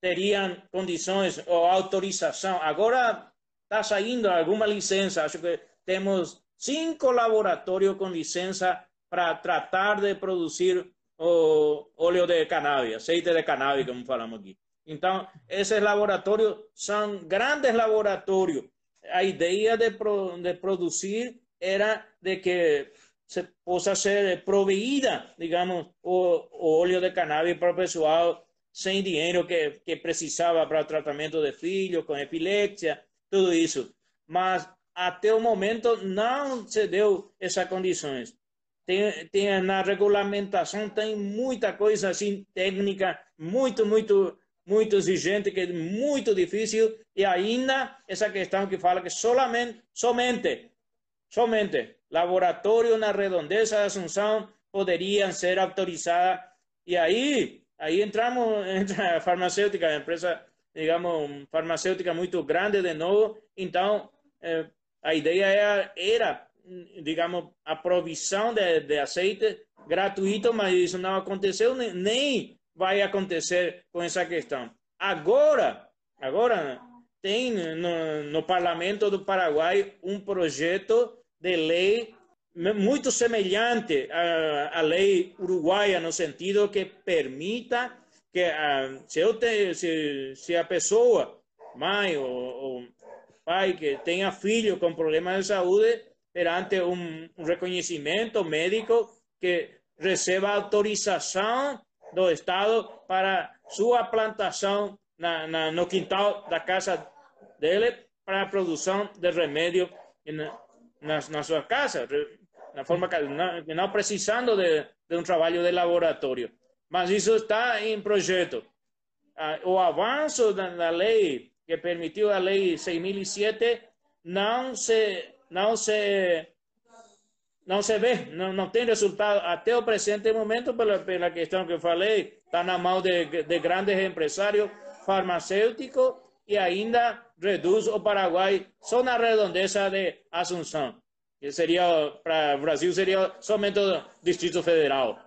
teriam condições ou autorização. Agora está saindo alguma licença, acho que temos cinco laboratórios com licença para tratar de produzir o óleo de cannabis, aceite de cannabis, como falamos aqui. Então, esses laboratórios são grandes laboratórios. A ideia de, pro, de produzir era de que se possa ser proveída, digamos, o, o óleo de cannabis para o pessoal sem dinheiro que, que precisava para o tratamento de filhos, com epilepsia, tudo isso. Mas até o momento não se deu essas condições. Tem, tem na regulamentação tem muita coisa assim técnica muito muito muito exigente que é muito difícil e ainda essa questão que fala que solamente somente somente laboratórios na redondeza de Assunção poderiam ser autorizadas e aí Aí entramos, entra a farmacêutica, a empresa, digamos, farmacêutica muito grande de novo. Então, eh, a ideia era, era, digamos, a provisão de, de aceite gratuito, mas isso não aconteceu, nem, nem vai acontecer com essa questão. Agora, agora tem no, no Parlamento do Paraguai um projeto de lei muito semelhante à, à lei uruguaia, no sentido que permita que uh, se, eu te, se, se a pessoa, mãe ou, ou, pai, que tenha filho com problemas de saúde, perante um, um reconhecimento médico que receba autorização do Estado para sua plantação na, na, no quintal da casa dele para a produção de remédio na, na, sua casa, na forma não, não precisando de, de um trabalho de laboratório. Mas isso está em projeto. Ah, o avanço da, da lei que permitiu a lei 6007 não se não se não se vê, não, não tem resultado até o presente momento pela, pela questão que eu falei, está na mão de, de grandes empresários farmacêuticos e ainda reduz o Paraguai só na redondeza de Assunção seria para o Brasil seria somente o Distrito Federal.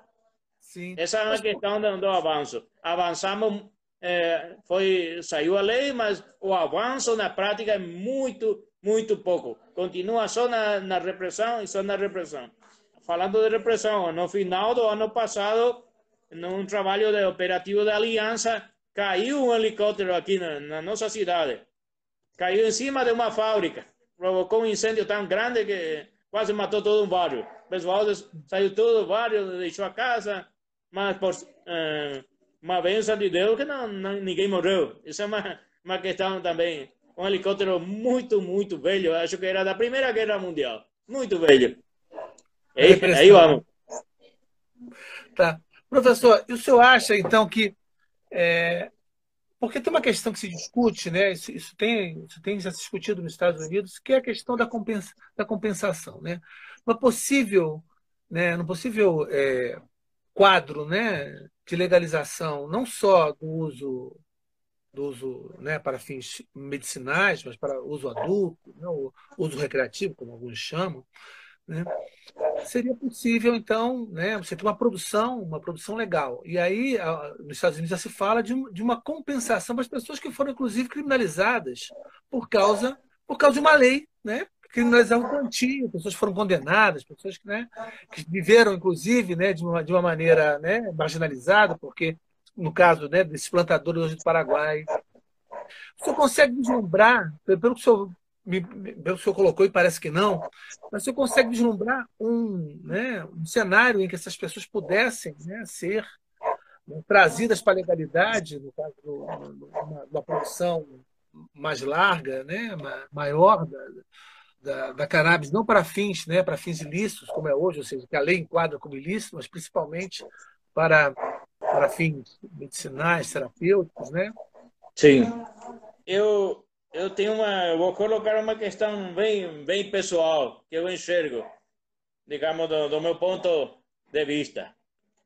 Sim. Essa é uma questão do, do avanço. Avançamos, é, foi saiu a lei, mas o avanço na prática é muito, muito pouco. Continua só na, na repressão e só na repressão. Falando de repressão, no final do ano passado, num trabalho de operativo da Aliança, caiu um helicóptero aqui na, na nossa cidade. Caiu em cima de uma fábrica provocou um incêndio tão grande que quase matou todo um bairro. O pessoal saiu todo o bairro, deixou a casa, mas por uh, uma bênção de Deus que não, não, ninguém morreu. Isso é uma, uma questão também. Um helicóptero muito, muito velho, acho que era da Primeira Guerra Mundial. Muito velho. Aí, aí vamos. Tá. Professor, e o senhor acha, então, que. É, porque tem uma questão que se discute, né? Isso, isso, tem, isso tem já se discutido nos Estados Unidos, que é a questão da, compensa, da compensação. Né? Uma possível, né, um possível é, quadro né, de legalização, não só do uso do uso né, para fins medicinais, mas para uso adulto, né, uso recreativo, como alguns chamam, né, seria possível, então, né, você ter uma produção, uma produção legal. E aí, nos Estados Unidos já se fala de, de uma compensação para as pessoas que foram, inclusive, criminalizadas por causa, por causa de uma lei, né, criminalizava o plantio, pessoas foram condenadas, pessoas que, né, que viveram, inclusive, né, de, uma, de uma maneira né, marginalizada, porque no caso né, desses plantadores hoje do Paraguai. O senhor consegue vislumbrar, pelo que o senhor, pelo que o senhor colocou, e parece que não, mas o senhor consegue vislumbrar um, né, um cenário em que essas pessoas pudessem né, ser né, trazidas para a legalidade, no caso de uma, uma produção mais larga, né, maior da, da, da, cannabis, não para fins, né, para fins ilícitos, como é hoje, ou seja, que a lei enquadra como ilícito, mas principalmente para para fins medicinais, terapêuticos, né? Sim. Eu, eu tenho uma, eu vou colocar uma questão bem, bem pessoal que eu enxergo, digamos, do, do meu ponto de vista.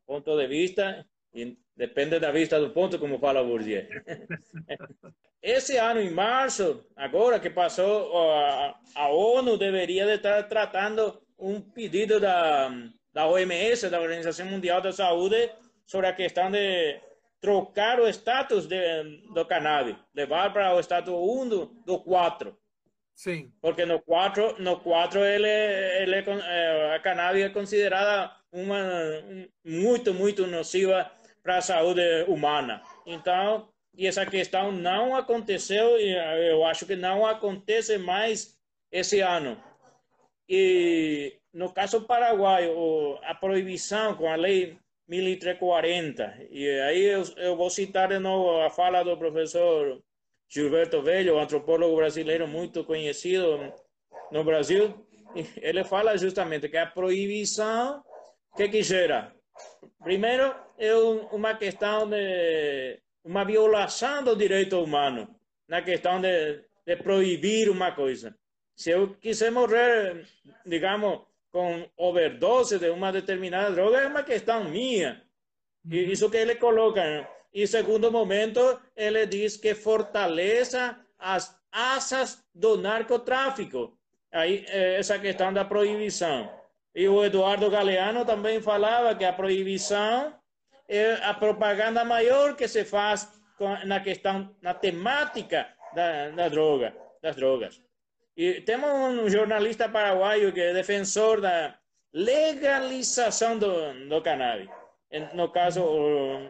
Ponto de vista, e depende da vista do ponto, como fala Bourdieu. Esse ano, em março, agora que passou, a, a ONU deveria de estar tratando um pedido da, da OMS, da Organização Mundial da Saúde, sobre a questão de trocar o status de, do cannabis, levar para o status 1 do, do 4. Sim. Porque no 4, no 4 ele, ele, é, a cannabis é considerada uma muito, muito nociva para a saúde humana. Então, e essa questão não aconteceu e eu acho que não acontece mais esse ano. E no caso paraguaio, a proibição com a lei 1340. E aí eu, eu vou citar de novo a fala do professor Gilberto Velho, antropólogo brasileiro muito conhecido no Brasil. Ele fala justamente que a proibição, que que gera? Primeiro, é uma questão de uma violação do direito humano, na questão de, de proibir uma coisa. Se eu quiser morrer, digamos, com overdose de uma determinada droga é uma questão minha. E isso que ele coloca. E segundo momento, ele diz que fortaleça as asas do narcotráfico. Aí, essa questão da proibição. E o Eduardo Galeano também falava que a proibição é a propaganda maior que se faz na questão, na temática da, da droga, das drogas. E temos um jornalista paraguaio que é defensor da legalização do, do cannabis. No caso,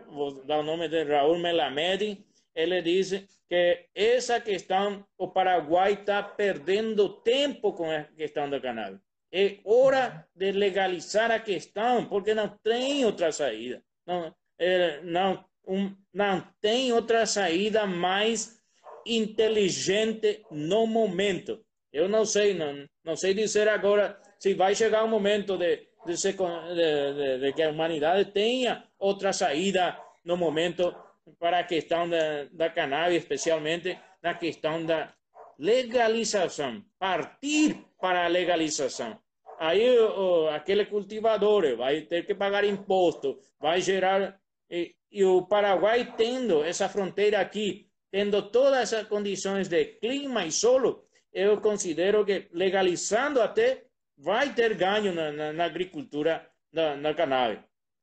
vou dar o nome de Raul Melamed, ele diz que essa questão, o Paraguai está perdendo tempo com a questão do cannabis. É hora de legalizar a questão, porque não tem outra saída. Não, é, não, um, não tem outra saída mais inteligente no momento. Eu não sei, não, não sei dizer agora se vai chegar um momento de, de, de, de, que a humanidade tenha outra saída no momento para a questão da, da cannabis, especialmente na questão da legalização, partir para a legalização. Aí o, aquele cultivador vai ter que pagar imposto, vai gerar. E, e o Paraguai tendo essa fronteira aqui, tendo todas essas condições de clima e solo, eu considero que legalizando até vai ter ganho na, na, na agricultura da, na cannabis.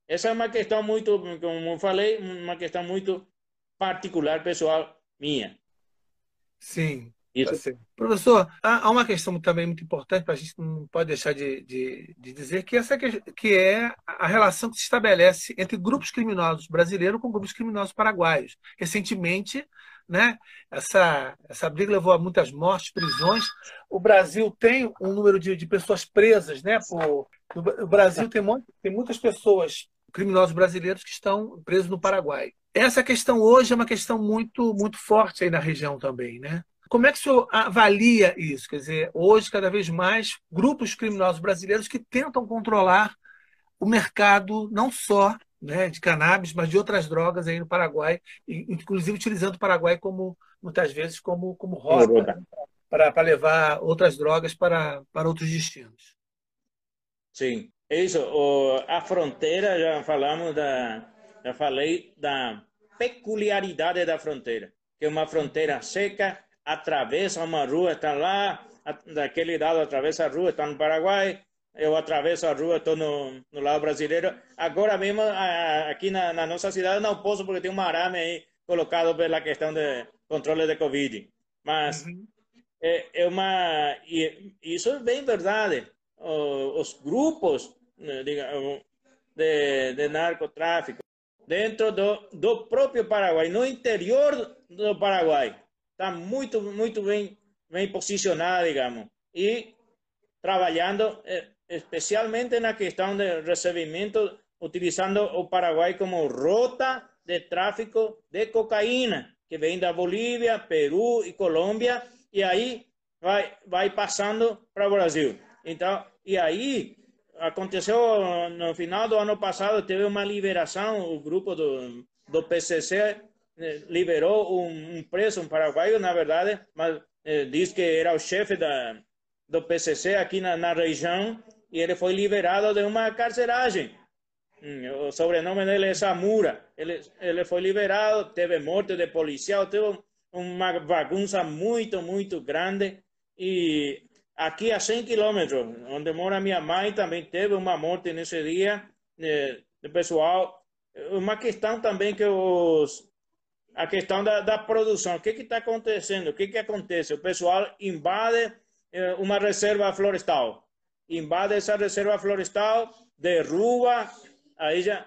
Essa é uma questão muito, como eu falei, uma questão muito particular, pessoal, minha. Sim. Isso. Tá Professor, há uma questão também muito importante para a gente não pode deixar de, de, de, dizer que essa que é a relação que se estabelece entre grupos criminosos brasileiros com grupos criminosos paraguaios. Recentemente, né? Essa, essa briga levou a muitas mortes, prisões. O Brasil tem um número de, de pessoas presas, né? Por, o Brasil tem, tem muitas pessoas, criminosos brasileiros, que estão presos no Paraguai. Essa questão hoje é uma questão muito, muito forte aí na região também, né? Como é que o senhor avalia isso? Quer dizer, hoje, cada vez mais, grupos criminosos brasileiros que tentam controlar o mercado não só né, de cannabis, mas de outras drogas aí no Paraguai, inclusive utilizando o Paraguai como muitas vezes como como rota né, para levar outras drogas para, para outros destinos. Sim, é isso. a fronteira já falamos da, já falei da peculiaridade da fronteira, que é uma fronteira seca, atravessa uma rua, está lá, daquele lado atravessa a rua, está no Paraguai, eu atravesso a rua, estou no, no lado brasileiro. Agora mesmo, aqui na, na, nossa cidade, não posso porque tem um arame aí colocado pela questão de controle de Covid. Mas uhum. é, é, uma. E isso é bem verdade. Os grupos né, de, de narcotráfico dentro do, do próprio Paraguai, no interior do Paraguai, está muito, muito bem, bem posicionado, digamos. E trabalhando. Eh, especialmente na questão de recebimento, utilizando o Paraguai como rota de tráfico de cocaína, que vem da Bolívia, Peru e Colômbia, e aí vai, vai passando para o Brasil. Então, e aí aconteceu no final do ano passado, teve uma liberação, o grupo do, do PCC eh, liberou um, um preso, um paraguaio, na verdade, mas eh, diz que era o chefe da, do PCC aqui na, na região, e ele foi liberado de uma carceragem. Hum, o sobrenome dele é Samura. Ele, ele foi liberado, teve morte de policial, teve uma bagunça muito, muito grande. E aqui a 100 quilômetros, onde mora minha mãe, também teve uma morte nesse dia de, de pessoal. Uma questão também que os a questão da, da produção. O que está acontecendo? O que, que acontece? O pessoal invade eh, uma reserva florestal invade essa reserva florestal, derruba, aí já,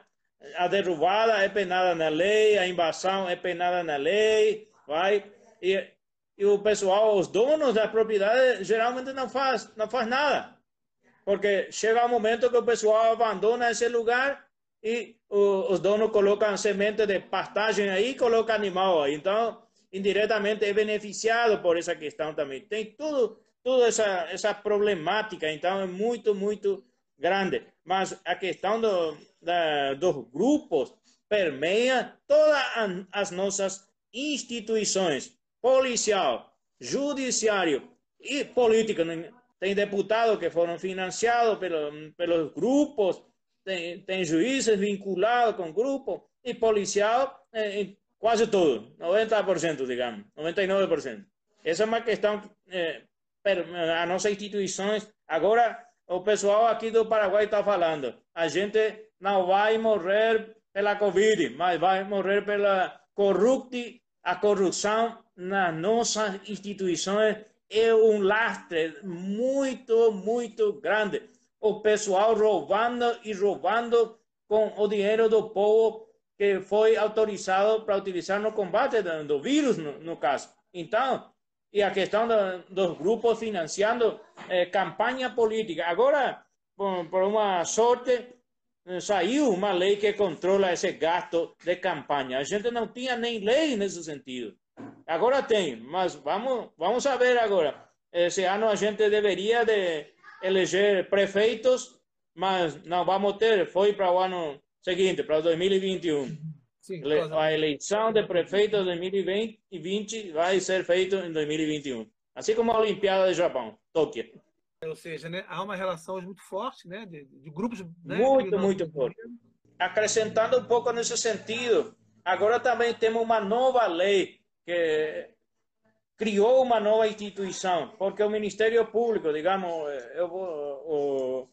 a derrubada é penada na lei, a invasão é penada na lei, vai, e, o pessoal, os donos da propriedade, geralmente não faz, não faz nada, porque chega um momento que o pessoal abandona esse lugar e o, os donos colocam semente de pastagem aí, colocam animal aí, então indiretamente é beneficiado por essa questão também. Tem tudo toda essa, essa problemática, então é muito, muito grande. Mas a questão do, da, dos grupos permeia todas as nossas instituições, policial, judiciário e política. Tem deputados que foram financiados pelo, pelos grupos, tem, tem juízes vinculados com grupos e policial eh, quase todo, 90%, digamos, 99%. Essa é uma questão eh, as nossas instituições. Agora, o pessoal aqui do Paraguai está falando: a gente não vai morrer pela Covid, mas vai morrer pela corrupte. A corrupção nas nossas instituições é um lastre muito, muito grande. O pessoal roubando e roubando com o dinheiro do povo que foi autorizado para utilizar no combate do vírus, no, no caso. Então, e a questão do, dos grupos financiando eh, campanha política. Agora, por, por uma sorte, eh, saiu uma lei que controla esse gasto de campanha. A gente não tinha nem lei nesse sentido. Agora tem, mas vamos, vamos saber agora. Esse ano a gente deveria de eleger prefeitos, mas não vamos ter. Foi para o ano seguinte, para 2021. Sim, a eleição de prefeito de 2020 vai ser feita em 2021. Assim como a Olimpíada do Japão, Tóquio. Ou seja, né, há uma relação muito forte né, de, de grupos. Né, muito, muito forte. Acrescentando um pouco nesse sentido, agora também temos uma nova lei que criou uma nova instituição, porque o Ministério Público, digamos, eu, o,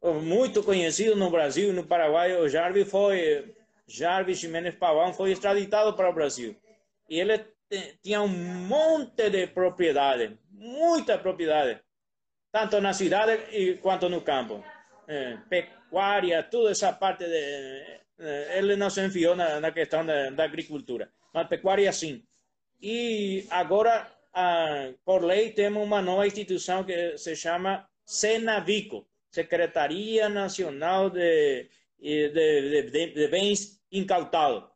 o, muito conhecido no Brasil e no Paraguai, o Jarvis foi Jarvis Jiménez Pavão foi extraditado para o Brasil. E ele tinha um monte de propriedade, muita propriedade, tanto na cidade quanto no campo. É, pecuária, toda essa parte de. Ele não se enfiou na, na questão da, da, agricultura, mas pecuária sim. E agora, ah, por lei, temos uma nova instituição que se chama Senavico Secretaria Nacional de, de, de, de Bens incautado.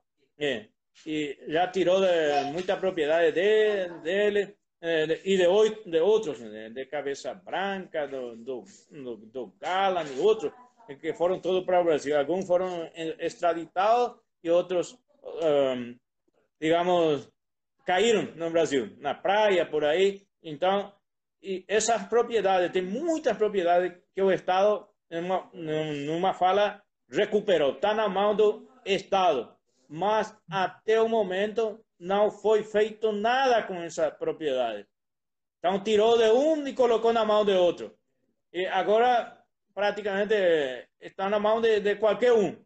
E já tirou de, muita propriedade de, dele de, e de, de outros, de, de Cabeça Branca, do, do, do, do Galan e outros. que foram todos para o Brasil. Alguns foram extraditados e outros, um, digamos, caíram no Brasil, na praia, por aí. Então, essas propriedades, tem muitas propriedades que o Estado, numa, numa fala, recuperou. Está na mão do Estado. Mas, até o momento, não foi feito nada com essa propriedade. Então, tirou de um e colocou na mão de outro. E agora, praticamente, está na mão de, de qualquer um.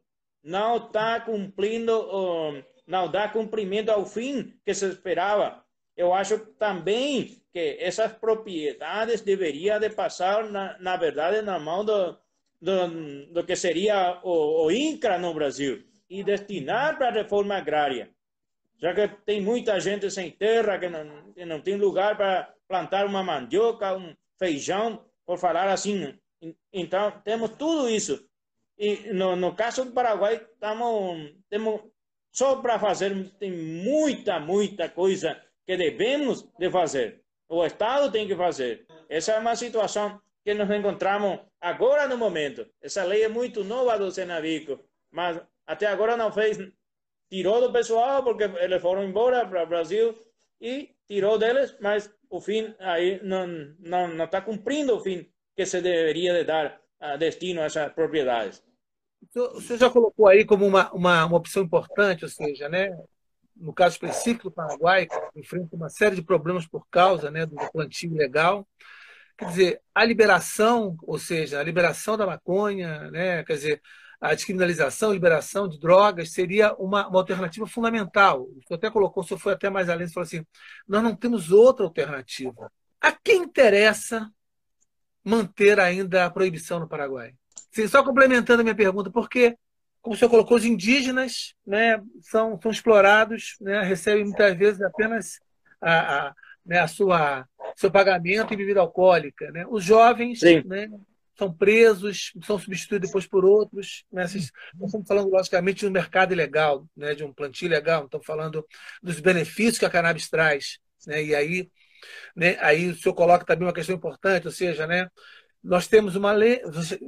Não está cumprindo, não dá cumprimento ao fim que se esperava. Eu acho também que essas propriedades deveriam de passar, na, na verdade, na mão do, do, do que seria o, o INCRA no Brasil e destinar para a reforma agrária. Já que tem muita gente sem terra, que não, que não tem lugar para plantar uma mandioca, um feijão, por falar assim. Então, temos tudo isso. E no, no caso do Paraguai, estamos, temos só para fazer, tem muita, muita coisa que devemos de fazer. O Estado tem que fazer. Essa é uma situação que nos encontramos agora no momento. Essa lei é muito nova do Senavico, mas até agora não fez, tirou do pessoal porque eles foram embora para o Brasil e tirou deles, mas o fim aí não não não está cumprindo o fim que se deveria de dar a destino a essas propriedades. Você já colocou aí como uma, uma, uma opção importante, ou seja, né, no caso específico do Paraguai, enfrenta uma série de problemas por causa né, do plantio ilegal. Quer dizer, a liberação, ou seja, a liberação da maconha, né, quer dizer, a descriminalização, liberação de drogas seria uma, uma alternativa fundamental. O senhor até colocou, o senhor foi até mais além, e falou assim: nós não temos outra alternativa. A quem interessa manter ainda a proibição no Paraguai? Sim, só complementando a minha pergunta, porque, como o senhor colocou, os indígenas né, são, são explorados, né, recebem muitas vezes apenas a, a, né, a sua seu pagamento em bebida alcoólica. Né? Os jovens né, são presos, são substituídos depois por outros. Né? Nós estamos falando, logicamente, de um mercado ilegal, né? de um plantio ilegal, estamos falando dos benefícios que a cannabis traz. Né? E aí, né, aí o senhor coloca também uma questão importante, ou seja, né, nós temos uma lei,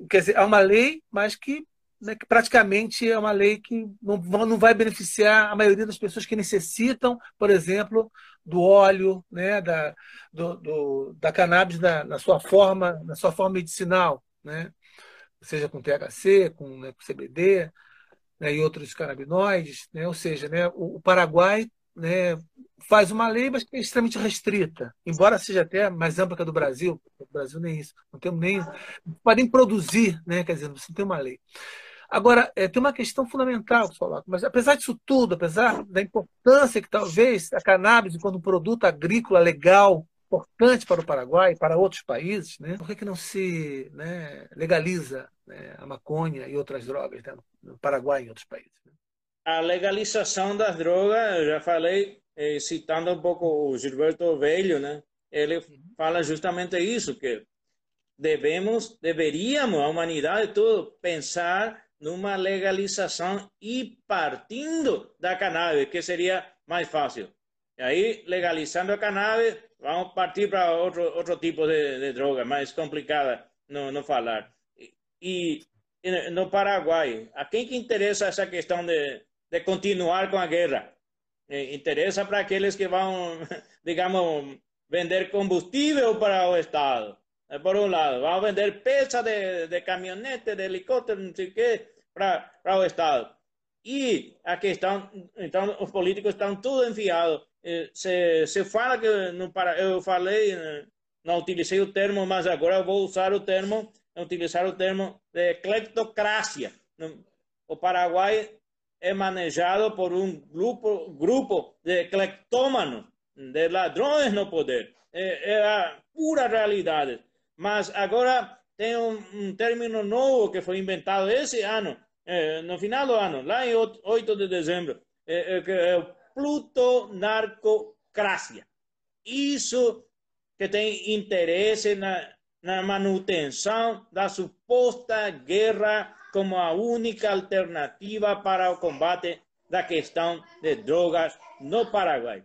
quer dizer, é uma lei, mas que, né, que praticamente é uma lei que não, não vai beneficiar a maioria das pessoas que necessitam, por exemplo, do óleo, né, da, do, do, da cannabis na, sua forma, na sua forma medicinal, né, seja com THC, com, né, com CBD né, e outros canabinoides, né, ou seja, né, o, o Paraguai né, faz uma lei, mas que é extremamente restrita, embora seja até mais ampla que a do Brasil. O Brasil nem isso, não temos nem podem produzir, né, quer dizer, você tem uma lei. Agora, é, tem uma questão fundamental, pessoal, mas apesar disso tudo, apesar da importância que talvez a cannabis, enquanto produto agrícola legal, importante para o Paraguai e para outros países, né, por que, que não se né, legaliza né, a maconha e outras drogas né, no Paraguai e em outros países? Né? A legalização das drogas, eu já falei, eh, citando um pouco o Gilberto Velho, né, ele fala justamente isso, que devemos, deveríamos, a humanidade toda, pensar numa legalização e partindo da cannabis, que seria mais fácil. E aí, legalizando a cannabis, vamos partir para outro, outro tipo de, de droga, mais complicada não, não falar. E, e no Paraguai, a quem que interessa essa questão de, de continuar com a guerra? Interessa para aqueles que vão, digamos, vender combustível para o Estado. Eh, por un lado, vamos a vender pesas de, de camionetes, de helicópteros, no sé qué, para, para o Estado. E aqui estão, então, os políticos estão tudo enfiados. Eh, se, se fala que, no, para, eu falei, eh, não utilizei o termo, mas agora vou usar o termo, utilizar o termo de cleptocracia. O Paraguai é manejado por um grupo, grupo de cleptômanos, de ladrões no poder. É, é pura realidade. Mas agora tem um, um término novo que foi inventado esse ano, eh, no final do ano, lá em 8 de dezembro, eh, eh, é o plutonarcocracia. Isso que tem interesse na, na manutenção da suposta guerra como a única alternativa para o combate da questão de drogas no Paraguai.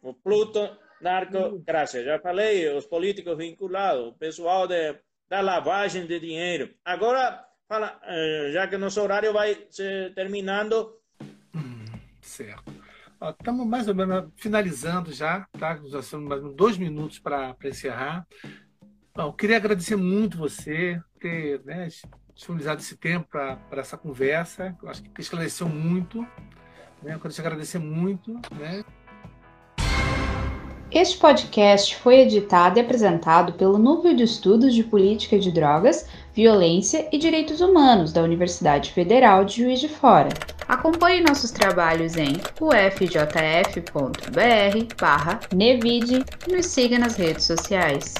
O Pluto narcocracia. Já falei, os políticos vinculados, o pessoal de, da lavagem de dinheiro. Agora, fala, eh, já que nosso horário vai se terminando. Hum, certo. Estamos mais ou menos finalizando já, tá? Já são mais dois minutos para encerrar. Bom, queria agradecer muito você ter né, disponibilizado esse tempo para essa conversa. Eu acho que esclareceu muito. Né? Eu quero te agradecer muito. Né? Este podcast foi editado e apresentado pelo Núcleo de Estudos de Política de Drogas, Violência e Direitos Humanos da Universidade Federal de Juiz de Fora. Acompanhe nossos trabalhos em ufjf.br/nevide e nos siga nas redes sociais.